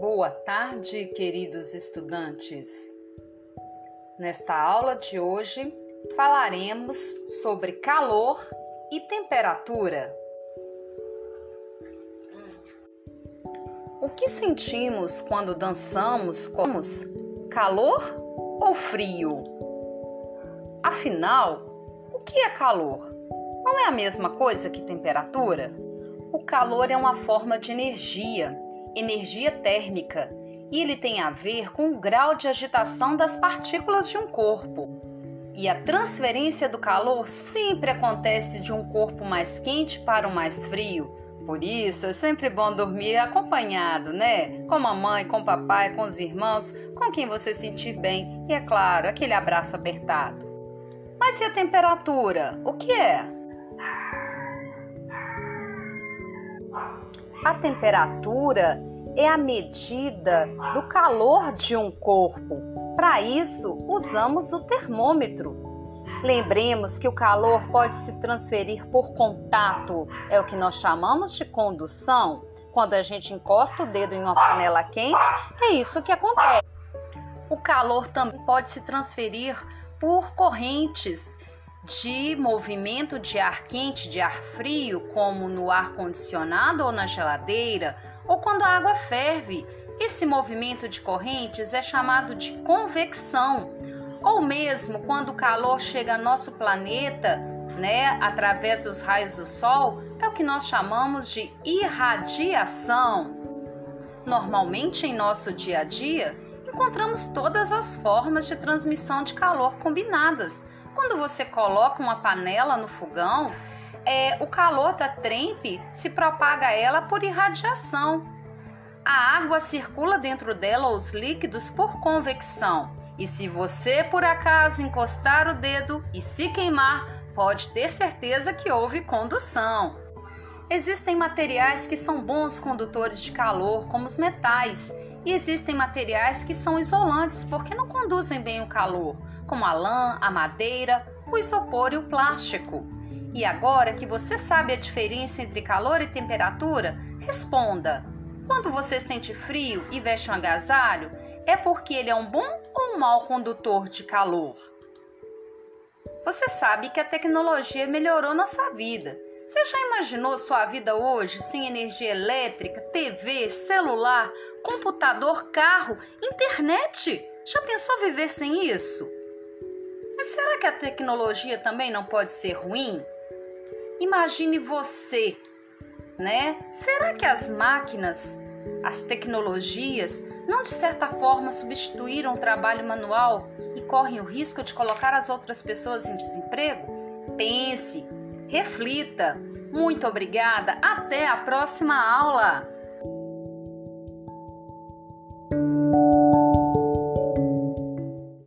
Boa tarde, queridos estudantes. Nesta aula de hoje falaremos sobre calor e temperatura. O que sentimos quando dançamos? Como calor ou frio? Afinal, o que é calor? Não é a mesma coisa que temperatura? O calor é uma forma de energia energia térmica e ele tem a ver com o grau de agitação das partículas de um corpo. E a transferência do calor sempre acontece de um corpo mais quente para o mais frio. Por isso é sempre bom dormir acompanhado, né? Com a mamãe, com o papai, com os irmãos, com quem você sentir bem e, é claro, aquele abraço apertado. Mas e a temperatura? O que é? A temperatura é a medida do calor de um corpo. Para isso, usamos o termômetro. Lembremos que o calor pode se transferir por contato, é o que nós chamamos de condução. Quando a gente encosta o dedo em uma panela quente, é isso que acontece. O calor também pode se transferir por correntes de movimento de ar quente, de ar frio, como no ar condicionado ou na geladeira, ou quando a água ferve. Esse movimento de correntes é chamado de convecção, ou mesmo quando o calor chega ao nosso planeta, né, através dos raios do sol, é o que nós chamamos de irradiação. Normalmente em nosso dia a dia, encontramos todas as formas de transmissão de calor combinadas quando você coloca uma panela no fogão, é, o calor da trempe se propaga a ela por irradiação. A água circula dentro dela os líquidos por convecção. E se você por acaso encostar o dedo e se queimar, pode ter certeza que houve condução. Existem materiais que são bons condutores de calor, como os metais, e existem materiais que são isolantes porque não conduzem bem o calor, como a lã, a madeira, o isopor e o plástico. E agora que você sabe a diferença entre calor e temperatura, responda: quando você sente frio e veste um agasalho, é porque ele é um bom ou um mau condutor de calor? Você sabe que a tecnologia melhorou nossa vida você já imaginou sua vida hoje sem energia elétrica, TV, celular, computador, carro, internet? Já pensou viver sem isso? Mas será que a tecnologia também não pode ser ruim? Imagine você, né? Será que as máquinas, as tecnologias, não de certa forma substituíram o trabalho manual e correm o risco de colocar as outras pessoas em desemprego? Pense, reflita. Muito obrigada, até a próxima aula!